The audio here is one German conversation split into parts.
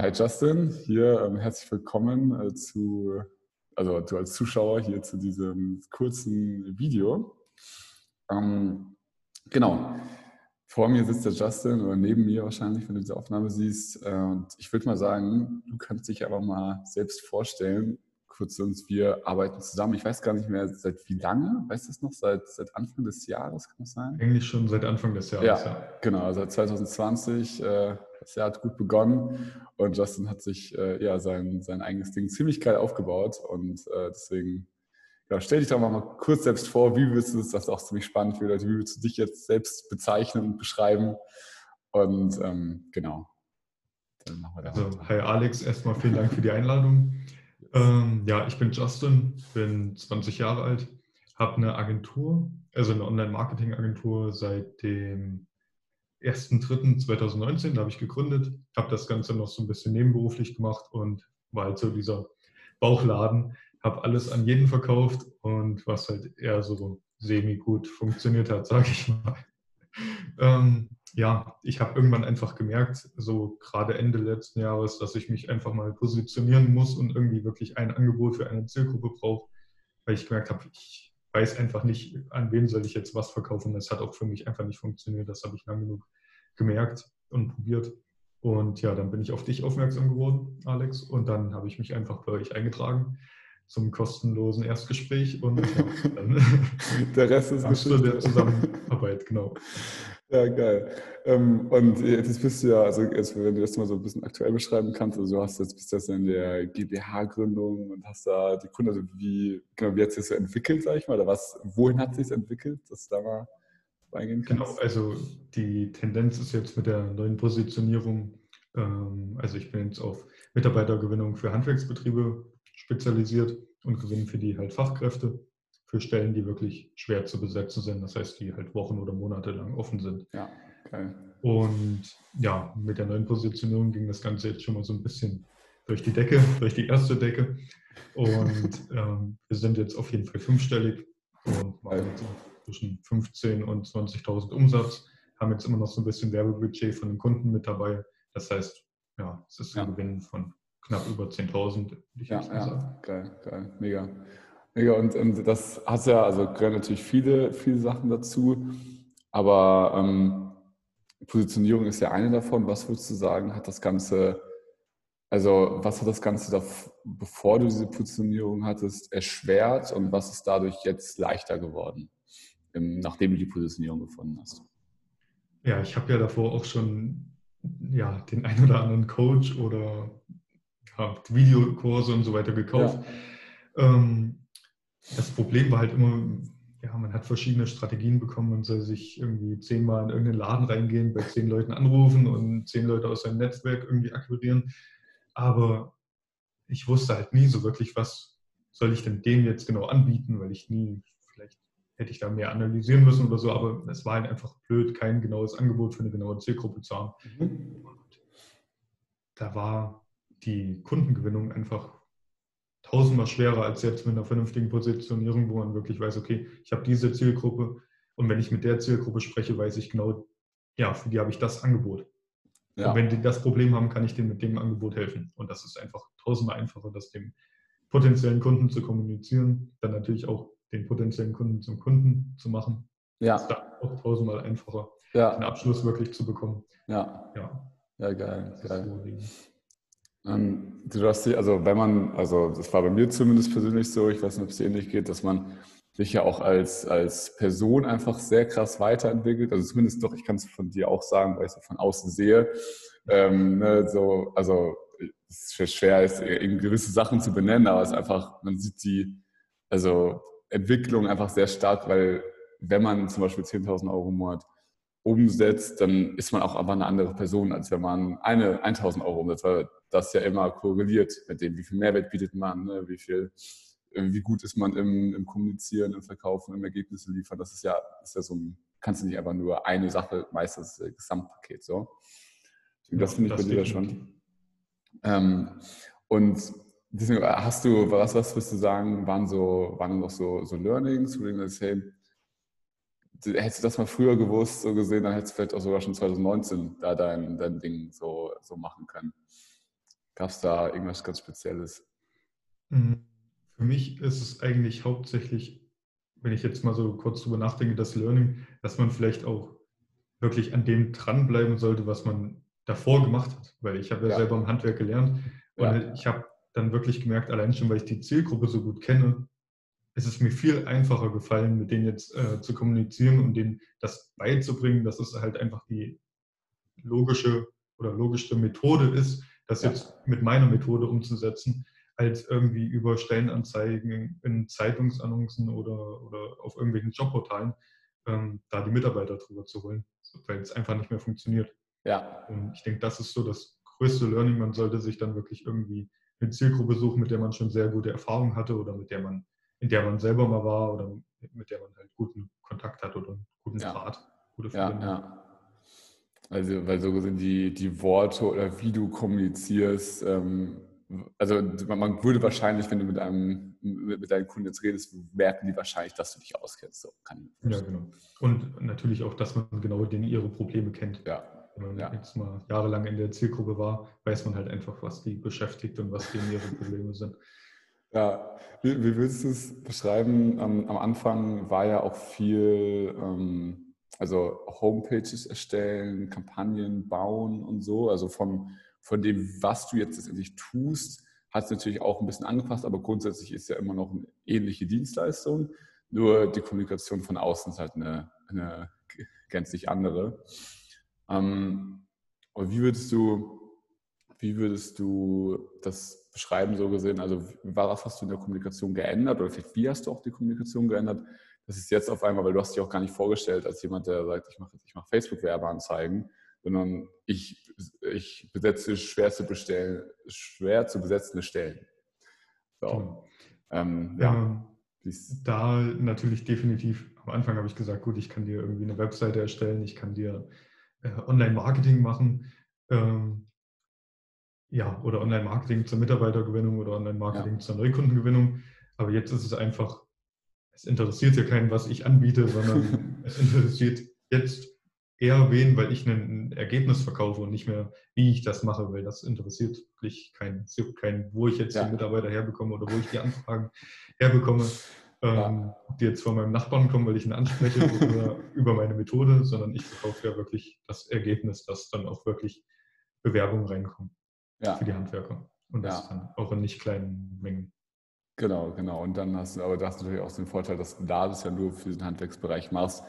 Hi Justin, hier ähm, herzlich willkommen äh, zu, also du als Zuschauer hier zu diesem kurzen Video. Ähm, genau, vor mir sitzt der Justin oder neben mir wahrscheinlich, wenn du diese Aufnahme siehst. Äh, und ich würde mal sagen, du kannst dich aber mal selbst vorstellen, kurz uns, wir arbeiten zusammen. Ich weiß gar nicht mehr, seit wie lange, weißt du das noch? Seit, seit Anfang des Jahres, kann das sein? Eigentlich schon seit Anfang des Jahres, ja. ja. Genau, seit 2020. Äh, das Jahr hat gut begonnen und Justin hat sich äh, ja sein, sein eigenes Ding ziemlich geil aufgebaut und äh, deswegen ja, stell dich doch mal, mal kurz selbst vor, wie würdest du das, das ist auch ziemlich spannend für Leute, wie würdest du dich jetzt selbst bezeichnen und beschreiben und ähm, genau. also, hi Alex, erstmal vielen Dank für die Einladung. Ähm, ja, ich bin Justin, bin 20 Jahre alt, habe eine Agentur, also eine Online-Marketing-Agentur seit dem 1.3.2019, da habe ich gegründet, habe das Ganze noch so ein bisschen nebenberuflich gemacht und war halt so dieser Bauchladen, habe alles an jeden verkauft und was halt eher so semi-gut funktioniert hat, sage ich mal. Ähm, ja, ich habe irgendwann einfach gemerkt, so gerade Ende letzten Jahres, dass ich mich einfach mal positionieren muss und irgendwie wirklich ein Angebot für eine Zielgruppe brauche, weil ich gemerkt habe, ich weiß einfach nicht, an wen soll ich jetzt was verkaufen. Das hat auch für mich einfach nicht funktioniert. Das habe ich lang genug gemerkt und probiert. Und ja, dann bin ich auf dich aufmerksam geworden, Alex. Und dann habe ich mich einfach bei euch eingetragen zum kostenlosen Erstgespräch und ja, dann der Rest ist Geschichte. der Zusammenarbeit, genau. Ja, geil. Ähm, und jetzt bist du ja, also jetzt, wenn du das mal so ein bisschen aktuell beschreiben kannst, also du hast jetzt bist jetzt in der GmbH-Gründung und hast da die Kunden, also wie, genau, wie hat sich das so entwickelt, sag ich mal, oder was, wohin hat sich entwickelt, dass du da mal reingehen kannst? Genau, also die Tendenz ist jetzt mit der neuen Positionierung, ähm, also ich bin jetzt auf Mitarbeitergewinnung für Handwerksbetriebe spezialisiert und gewinne für die halt Fachkräfte für Stellen, die wirklich schwer zu besetzen sind. Das heißt, die halt Wochen oder Monate lang offen sind. Ja, geil. Und ja, mit der neuen Positionierung ging das Ganze jetzt schon mal so ein bisschen durch die Decke, durch die erste Decke. Und ähm, wir sind jetzt auf jeden Fall fünfstellig und machen jetzt zwischen 15.000 und 20.000 Umsatz. Haben jetzt immer noch so ein bisschen Werbebudget von den Kunden mit dabei. Das heißt, ja, es ist ein ja. Gewinn von knapp über 10.000, würde ich ja, ja. Geil, geil, mega. Mega, und, und das hat ja, also gehören natürlich viele, viele Sachen dazu, aber ähm, Positionierung ist ja eine davon. Was würdest du sagen, hat das Ganze, also was hat das Ganze, da, bevor du diese Positionierung hattest, erschwert und was ist dadurch jetzt leichter geworden, nachdem du die Positionierung gefunden hast? Ja, ich habe ja davor auch schon ja, den ein oder anderen Coach oder ja, Videokurse und so weiter gekauft. Ja. Ähm, das Problem war halt immer, ja, man hat verschiedene Strategien bekommen. Man soll sich irgendwie zehnmal in irgendeinen Laden reingehen, bei zehn Leuten anrufen und zehn Leute aus seinem Netzwerk irgendwie akquirieren. Aber ich wusste halt nie so wirklich, was soll ich denn dem jetzt genau anbieten, weil ich nie, vielleicht hätte ich da mehr analysieren müssen oder so, aber es war halt einfach blöd, kein genaues Angebot für eine genaue Zielgruppe zu haben. Mhm. da war die Kundengewinnung einfach tausendmal schwerer als jetzt mit einer vernünftigen Positionierung, wo man wirklich weiß, okay, ich habe diese Zielgruppe und wenn ich mit der Zielgruppe spreche, weiß ich genau, ja, für die habe ich das Angebot. Ja. Und wenn die das Problem haben, kann ich denen mit dem Angebot helfen. Und das ist einfach tausendmal einfacher, das dem potenziellen Kunden zu kommunizieren, dann natürlich auch den potenziellen Kunden zum Kunden zu machen. Ja. Das ist dann auch tausendmal einfacher, ja. den Abschluss wirklich zu bekommen. Ja. Ja, ja geil. geil. So ähm, du hast die, also wenn man, also das war bei mir zumindest persönlich so, ich weiß nicht, ob es dir ähnlich geht, dass man sich ja auch als, als Person einfach sehr krass weiterentwickelt. Also zumindest doch, ich kann es von dir auch sagen, weil ich es von außen sehe. Ähm, ne, so, also es ist schwer, ist, gewisse Sachen zu benennen, aber es ist einfach, man sieht die also Entwicklung einfach sehr stark, weil wenn man zum Beispiel 10.000 Euro im Monat umsetzt, dann ist man auch einfach eine andere Person, als wenn man eine 1000 Euro umsetzt, weil das ja immer korreliert mit dem, wie viel Mehrwert bietet man, ne, wie viel, äh, wie gut ist man im, im Kommunizieren, im Verkaufen, im Ergebnisse liefern. Das ist ja, ist ja so ein, kannst du nicht einfach nur eine Sache, meistens das Gesamtpaket so. Das finde ich bei dir schon. Ähm, und deswegen hast du, was, was würdest du sagen, waren so, waren noch so, so Learnings, wo du denkst, hey, hättest du das mal früher gewusst, so gesehen, dann hättest du vielleicht auch sogar schon 2019 da dein, dein Ding so, so machen können. Gab es da irgendwas ganz Spezielles? Mhm. Für mich ist es eigentlich hauptsächlich, wenn ich jetzt mal so kurz drüber nachdenke, das Learning, dass man vielleicht auch wirklich an dem dranbleiben sollte, was man davor gemacht hat. Weil ich habe ja, ja. selber im Handwerk gelernt und ja. ich habe dann wirklich gemerkt, allein schon, weil ich die Zielgruppe so gut kenne, es ist mir viel einfacher gefallen, mit denen jetzt äh, zu kommunizieren und denen das beizubringen, dass es halt einfach die logische oder logischste Methode ist, das ja. jetzt mit meiner Methode umzusetzen, als irgendwie über Stellenanzeigen in Zeitungsannoncen oder, oder auf irgendwelchen Jobportalen ähm, da die Mitarbeiter drüber zu holen, weil es einfach nicht mehr funktioniert. Ja. Und ich denke, das ist so das größte Learning. Man sollte sich dann wirklich irgendwie eine Zielgruppe suchen, mit der man schon sehr gute Erfahrungen hatte oder mit der man, in der man selber mal war oder mit der man halt guten Kontakt hat oder guten ja. Draht, gute. Ja, ja. Also, weil so sind die, die Worte oder wie du kommunizierst, ähm, also man würde wahrscheinlich, wenn du mit einem mit deinen Kunden jetzt redest, merken die wahrscheinlich, dass du dich auskennst. So, ja, genau. Und natürlich auch, dass man genau den, ihre Probleme kennt. Ja. Wenn man ja. jetzt mal jahrelang in der Zielgruppe war, weiß man halt einfach, was die beschäftigt und was denen ihre Probleme sind. Ja, wie, wie willst du es beschreiben? Am, am, Anfang war ja auch viel, ähm, also Homepages erstellen, Kampagnen bauen und so, also von von dem, was du jetzt letztendlich tust, hat es natürlich auch ein bisschen angepasst, aber grundsätzlich ist ja immer noch eine ähnliche Dienstleistung. Nur die Kommunikation von außen ist halt eine, eine gänzlich andere. Ähm, aber wie würdest du, wie würdest du das beschreiben, so gesehen? Also, was hast du in der Kommunikation geändert oder vielleicht wie hast du auch die Kommunikation geändert? Das ist jetzt auf einmal, weil du hast dich auch gar nicht vorgestellt als jemand, der sagt, ich mache, ich mache Facebook-Werbeanzeigen, sondern ich, ich besetze schwer zu, bestellen, schwer zu besetzende Stellen. So. Ähm, ja. Ähm, da natürlich definitiv, am Anfang habe ich gesagt, gut, ich kann dir irgendwie eine Webseite erstellen, ich kann dir äh, Online-Marketing machen. Ähm, ja, oder Online-Marketing zur Mitarbeitergewinnung oder Online-Marketing ja. zur Neukundengewinnung. Aber jetzt ist es einfach, es interessiert ja keinen, was ich anbiete, sondern es interessiert jetzt eher wen, weil ich ein Ergebnis verkaufe und nicht mehr, wie ich das mache, weil das interessiert wirklich keinen. Es gibt keinen, wo ich jetzt ja. die Mitarbeiter herbekomme oder wo ich die Anfragen herbekomme, ähm, die jetzt von meinem Nachbarn kommen, weil ich ihn anspreche oder über meine Methode, sondern ich verkaufe ja wirklich das Ergebnis, dass dann auch wirklich Bewerbungen reinkommen ja. für die Handwerker. Und das ja. dann auch in nicht kleinen Mengen. Genau, genau. Und dann hast du, aber da hast du natürlich auch den Vorteil, dass du da das ja nur für den Handwerksbereich machst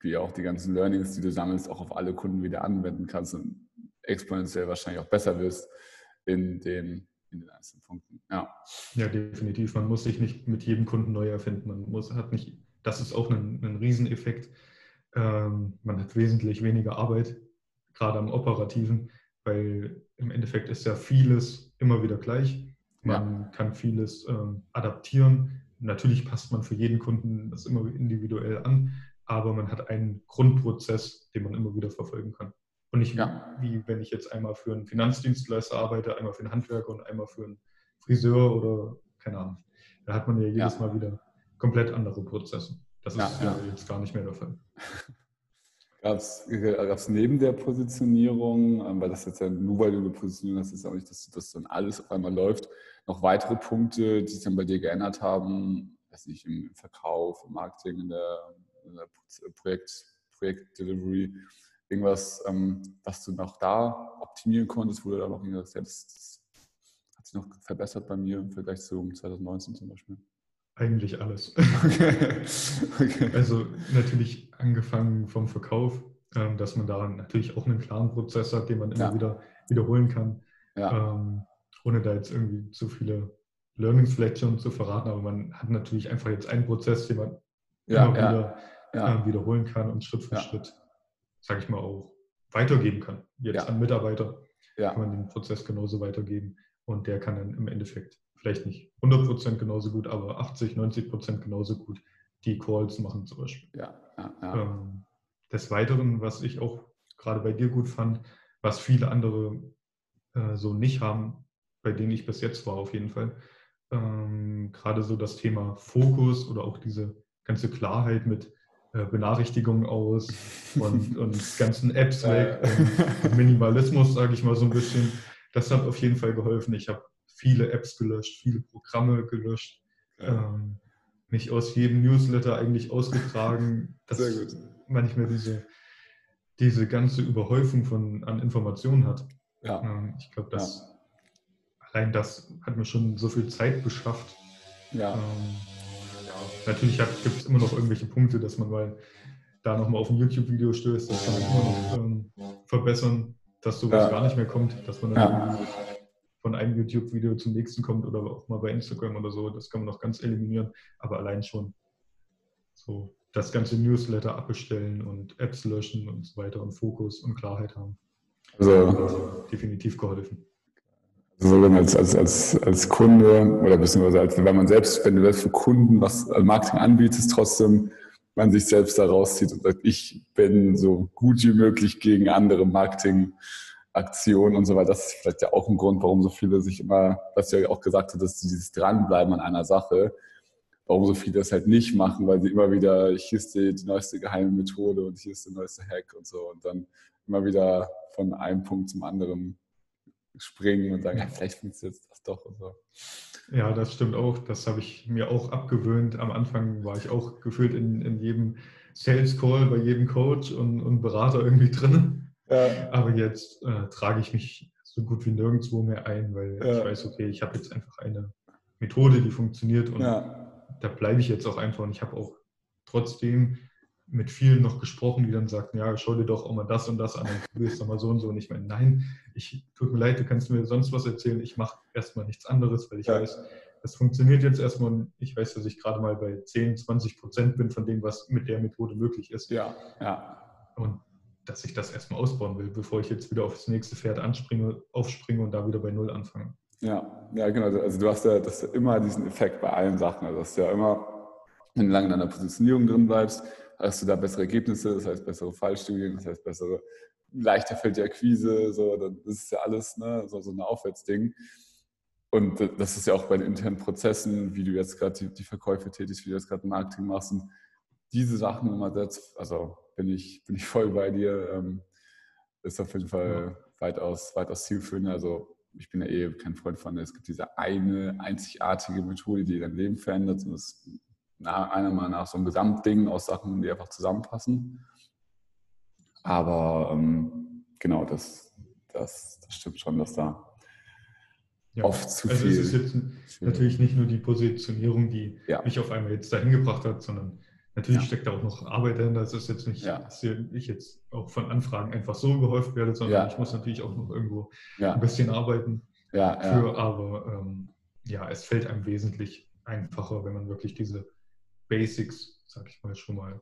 wie auch die ganzen Learnings, die du sammelst, auch auf alle Kunden wieder anwenden kannst und exponentiell wahrscheinlich auch besser wirst in den, in den einzelnen Punkten. Ja. ja, definitiv. Man muss sich nicht mit jedem Kunden neu erfinden. Man muss, hat nicht, das ist auch ein, ein Rieseneffekt. Ähm, man hat wesentlich weniger Arbeit, gerade am Operativen, weil im Endeffekt ist ja vieles immer wieder gleich. Man ja. kann vieles ähm, adaptieren. Natürlich passt man für jeden Kunden das immer individuell an, aber man hat einen Grundprozess, den man immer wieder verfolgen kann. Und nicht ja. wie wenn ich jetzt einmal für einen Finanzdienstleister arbeite, einmal für einen Handwerker und einmal für einen Friseur oder keine Ahnung. Da hat man ja jedes ja. Mal wieder komplett andere Prozesse. Das ist ja, jetzt gar nicht mehr der Fall. Gab es neben der Positionierung, ähm, weil das jetzt ja nur weil du eine Positionierung hast, ist auch nicht, dass das dann alles auf einmal läuft, noch weitere Punkte, die sich dann bei dir geändert haben, weiß nicht, im Verkauf, im Marketing, in der Projekt, Projekt Delivery, irgendwas, ähm, was du noch da optimieren konntest, du da noch irgendwas, ja, das hat sich noch verbessert bei mir im Vergleich zu 2019 zum Beispiel? Eigentlich alles. Okay. Also natürlich angefangen vom Verkauf, ähm, dass man da natürlich auch einen klaren Prozess hat, den man immer ja. wieder wiederholen kann, ja. ähm, ohne da jetzt irgendwie zu viele Learnings vielleicht schon zu verraten, aber man hat natürlich einfach jetzt einen Prozess, den man ja, immer wieder ja. äh, wiederholen kann und Schritt für. Schritt, sage ich mal, auch weitergeben kann. Jetzt an Mitarbeiter kann man den Prozess genauso weitergeben und der kann dann im Endeffekt vielleicht nicht 100% genauso gut, aber 80, 90% genauso gut die Calls machen zum Beispiel. Ja, ähm, des Weiteren, was ich auch gerade bei dir gut fand, was viele andere äh, so nicht haben, bei denen ich bis jetzt war auf jeden Fall, ähm, gerade so das Thema Fokus oder auch diese ganze Klarheit mit, äh, Benachrichtigungen aus und, und ganzen Apps weg und Minimalismus, sage ich mal so ein bisschen. das hat auf jeden Fall geholfen. Ich habe viele Apps gelöscht, viele Programme gelöscht, ja. ähm, mich aus jedem Newsletter eigentlich ausgetragen, dass man nicht mehr diese, diese ganze Überhäufung von, an Informationen hat. Ja. Ähm, ich glaube, dass ja. allein das hat mir schon so viel Zeit beschafft. Ja. Ähm. Natürlich gibt es immer noch irgendwelche Punkte, dass man mal da nochmal auf ein YouTube-Video stößt, das kann man immer noch ähm, verbessern, dass sowas ja. gar nicht mehr kommt, dass man dann von einem YouTube-Video zum nächsten kommt oder auch mal bei Instagram oder so, das kann man noch ganz eliminieren, aber allein schon so das ganze Newsletter abbestellen und Apps löschen und so weiter und Fokus und Klarheit haben. Also, also definitiv geholfen. Also wenn als, als, als, als Kunde oder beziehungsweise als, wenn man selbst, wenn du das für Kunden was Marketing anbietest, trotzdem man sich selbst da rauszieht und sagt, ich bin so gut wie möglich gegen andere Marketingaktionen und so weiter. Das ist vielleicht ja auch ein Grund, warum so viele sich immer, was du ja auch gesagt hast, dieses Dranbleiben an einer Sache, warum so viele das halt nicht machen, weil sie immer wieder, hier ist die, die neueste geheime Methode und hier ist der neueste Hack und so und dann immer wieder von einem Punkt zum anderen springen und sagen, ja, vielleicht funktioniert das doch und so. Ja, das stimmt auch. Das habe ich mir auch abgewöhnt. Am Anfang war ich auch gefühlt in, in jedem Sales Call bei jedem Coach und, und Berater irgendwie drin. Ja. Aber jetzt äh, trage ich mich so gut wie nirgendwo mehr ein, weil ja. ich weiß, okay, ich habe jetzt einfach eine Methode, die funktioniert und ja. da bleibe ich jetzt auch einfach. Und ich habe auch trotzdem mit vielen noch gesprochen, die dann sagten, ja, schau dir doch auch mal das und das an, dann probierst du mal so und so. Und ich meine, nein, ich tut mir leid, du kannst mir sonst was erzählen, ich mache erstmal nichts anderes, weil ich ja. weiß, das funktioniert jetzt erstmal und ich weiß, dass ich gerade mal bei 10, 20 Prozent bin von dem, was mit der Methode möglich ist. Ja, ja. Und dass ich das erstmal ausbauen will, bevor ich jetzt wieder aufs nächste Pferd anspringe, aufspringe und da wieder bei Null anfange. Ja, ja, genau. Also du hast ja, das immer diesen Effekt bei allen Sachen. Also dass du ja immer, wenn du lange in deiner Positionierung drin bleibst, hast du da bessere Ergebnisse, das heißt bessere Fallstudien, das heißt bessere, leichter fällt die Akquise, so, das ist ja alles ne, so, so ein Aufwärtsding. Und das ist ja auch bei den internen Prozessen, wie du jetzt gerade die, die, Verkäufe tätigst, wie du jetzt gerade Marketing machst. Und diese Sachen immer also bin ich, bin ich voll bei dir, ähm, ist auf jeden Fall ja. weitaus, weitaus zielführend. Also ich bin ja eh kein Freund von, es gibt diese eine einzigartige Methode, die dein Leben verändert. Und das einer Meinung nach so ein Gesamtding aus Sachen, die einfach zusammenpassen. Aber ähm, genau, das, das, das stimmt schon, dass da ja. oft zu also viel. Also es ist jetzt natürlich nicht nur die Positionierung, die ja. mich auf einmal jetzt dahin gebracht hat, sondern natürlich ja. steckt da auch noch Arbeit dahinter. Es ist jetzt nicht, dass ich jetzt auch von Anfragen einfach so gehäuft werde, sondern ich muss natürlich auch noch irgendwo ein bisschen arbeiten für. Aber ähm, ja, es fällt einem wesentlich einfacher, wenn man wirklich diese Basics, sag ich mal, schon mal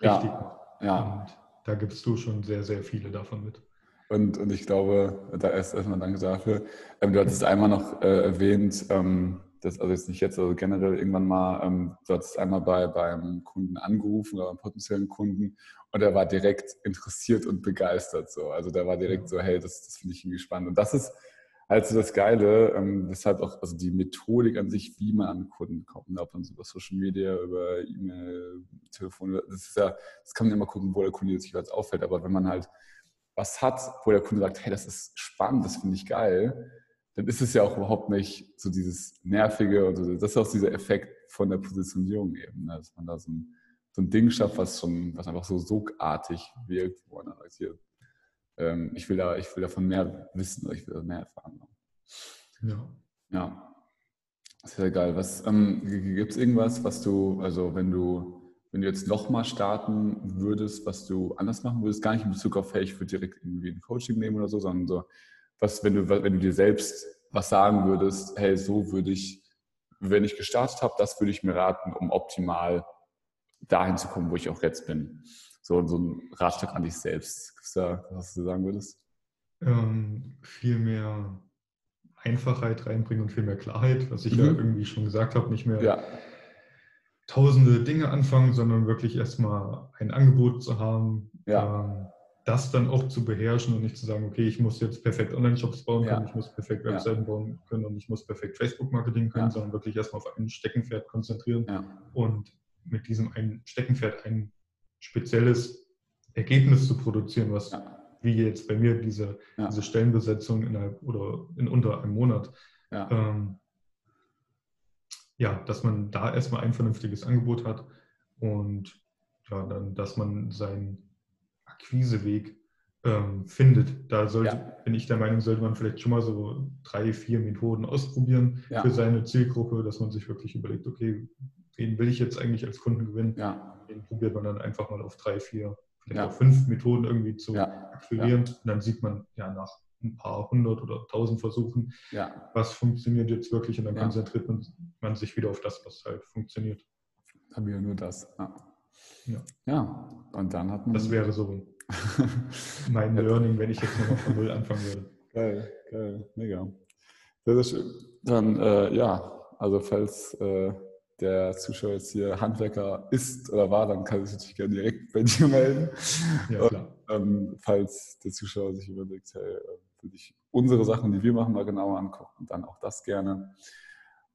richtig ja, macht. Ja. Und da gibst du schon sehr, sehr viele davon mit. Und, und ich glaube, da erst erstmal danke dafür. Ähm, du hattest einmal noch äh, erwähnt, ähm, das, also jetzt nicht jetzt, also generell irgendwann mal, ähm, du hattest einmal bei, beim Kunden angerufen oder beim potenziellen Kunden und er war direkt interessiert und begeistert. So. Also der war direkt so, hey, das, das finde ich irgendwie spannend. Und das ist, also das Geile, ähm, weshalb auch also die Methodik an sich, wie man an Kunden kommt, ne, ob man so über Social Media, über E-Mail, Telefon, das ist ja, das kann man immer gucken, wo der Kunde sich was auffällt. Aber wenn man halt was hat, wo der Kunde sagt, hey, das ist spannend, das finde ich geil, dann ist es ja auch überhaupt nicht so dieses Nervige und so. Das ist auch dieser Effekt von der Positionierung eben, ne? dass man da so ein, so ein Ding schafft, was schon, was einfach so sogartig wirkt, wo man dann sagt, hier, ähm, ich, will da, ich will davon mehr wissen, ich will mehr erfahren. Ja. Ja. Sehr geil. Was ähm, gibt es irgendwas, was du, also wenn du, wenn du jetzt nochmal starten würdest, was du anders machen würdest, gar nicht in Bezug auf, hey, ich würde direkt irgendwie ein Coaching nehmen oder so, sondern so, was, wenn du, wenn du dir selbst was sagen würdest, hey, so würde ich, wenn ich gestartet habe, das würde ich mir raten, um optimal dahin zu kommen, wo ich auch jetzt bin so, so ein Ratschlag an dich selbst? Da, was du sagen würdest? Ähm, viel mehr Einfachheit reinbringen und viel mehr Klarheit, was ich mhm. ja irgendwie schon gesagt habe, nicht mehr ja. tausende Dinge anfangen, sondern wirklich erstmal ein Angebot zu haben, ja. ähm, das dann auch zu beherrschen und nicht zu sagen, okay, ich muss jetzt perfekt Online-Shops bauen können, ja. ich muss perfekt Webseiten bauen können und ich muss perfekt Facebook-Marketing können, sondern wirklich erstmal auf ein Steckenpferd konzentrieren und mit diesem einen Steckenpferd ein spezielles Ergebnis zu produzieren, was ja. wie jetzt bei mir diese, ja. diese Stellenbesetzung innerhalb oder in unter einem Monat. Ja. Ähm, ja, dass man da erstmal ein vernünftiges Angebot hat und ja, dann, dass man seinen Akquiseweg ähm, findet. Da sollte, ja. bin ich der Meinung, sollte man vielleicht schon mal so drei, vier Methoden ausprobieren ja. für seine Zielgruppe, dass man sich wirklich überlegt, okay, wen will ich jetzt eigentlich als Kunden gewinnen? Ja. Den probiert man dann einfach mal auf drei, vier, vielleicht auch fünf Methoden irgendwie zu akquirieren. Und dann sieht man ja nach ein paar hundert oder tausend Versuchen, was funktioniert jetzt wirklich und dann konzentriert man, man, sich wieder auf das, was halt funktioniert. Haben wir nur das. Ja. ja, und dann hat man. Das wäre so mein Learning, wenn ich jetzt nochmal von Null anfangen würde. Geil, geil, mega. Sehr, sehr schön. Dann, äh, ja, also falls äh, der Zuschauer jetzt hier Handwerker ist oder war, dann kann sich natürlich gerne direkt bei dir melden. Ja, klar. Und, ähm, falls der Zuschauer sich überlegt, hey, äh, will ich unsere Sachen, die wir machen, mal genauer angucken, dann auch das gerne.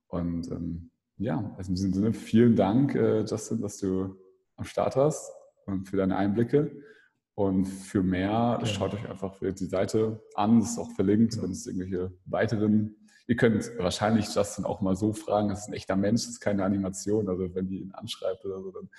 Und ähm, ja, also in diesem Sinne, vielen Dank, äh, Justin, dass du am Start hast und für deine Einblicke. Und für mehr ja. schaut euch einfach die Seite an, das ist auch verlinkt, ja. wenn es irgendwelche weiteren. Ihr könnt wahrscheinlich Justin auch mal so fragen, das ist ein echter Mensch, das ist keine Animation. Also wenn die ihn anschreibt oder so, dann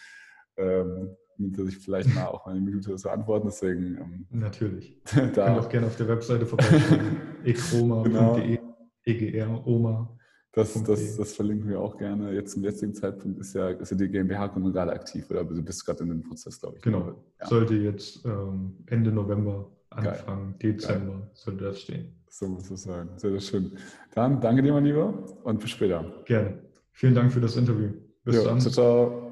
ähm, nimmt er sich vielleicht mal auch eine Minute zu antworten. Deswegen ähm, natürlich. da Könnt auch gerne auf der Webseite vorbeischauen. ekroma.de, genau. EGR, Oma. Das, das, das, verlinken wir auch gerne. Jetzt zum jetzigen Zeitpunkt ist ja, ist ja die GmbH-Gründung gerade aktiv oder du bist gerade in dem Prozess, glaube ich. Genau. Ja. Sollte jetzt ähm, Ende November, Anfang Geil. Dezember Geil. sollte das stehen. So muss es sein. Sehr, sehr schön. Dann danke dir, mein Lieber, und bis später. Gerne. Vielen Dank für das Interview. Bis jo, dann. Ciao, ciao.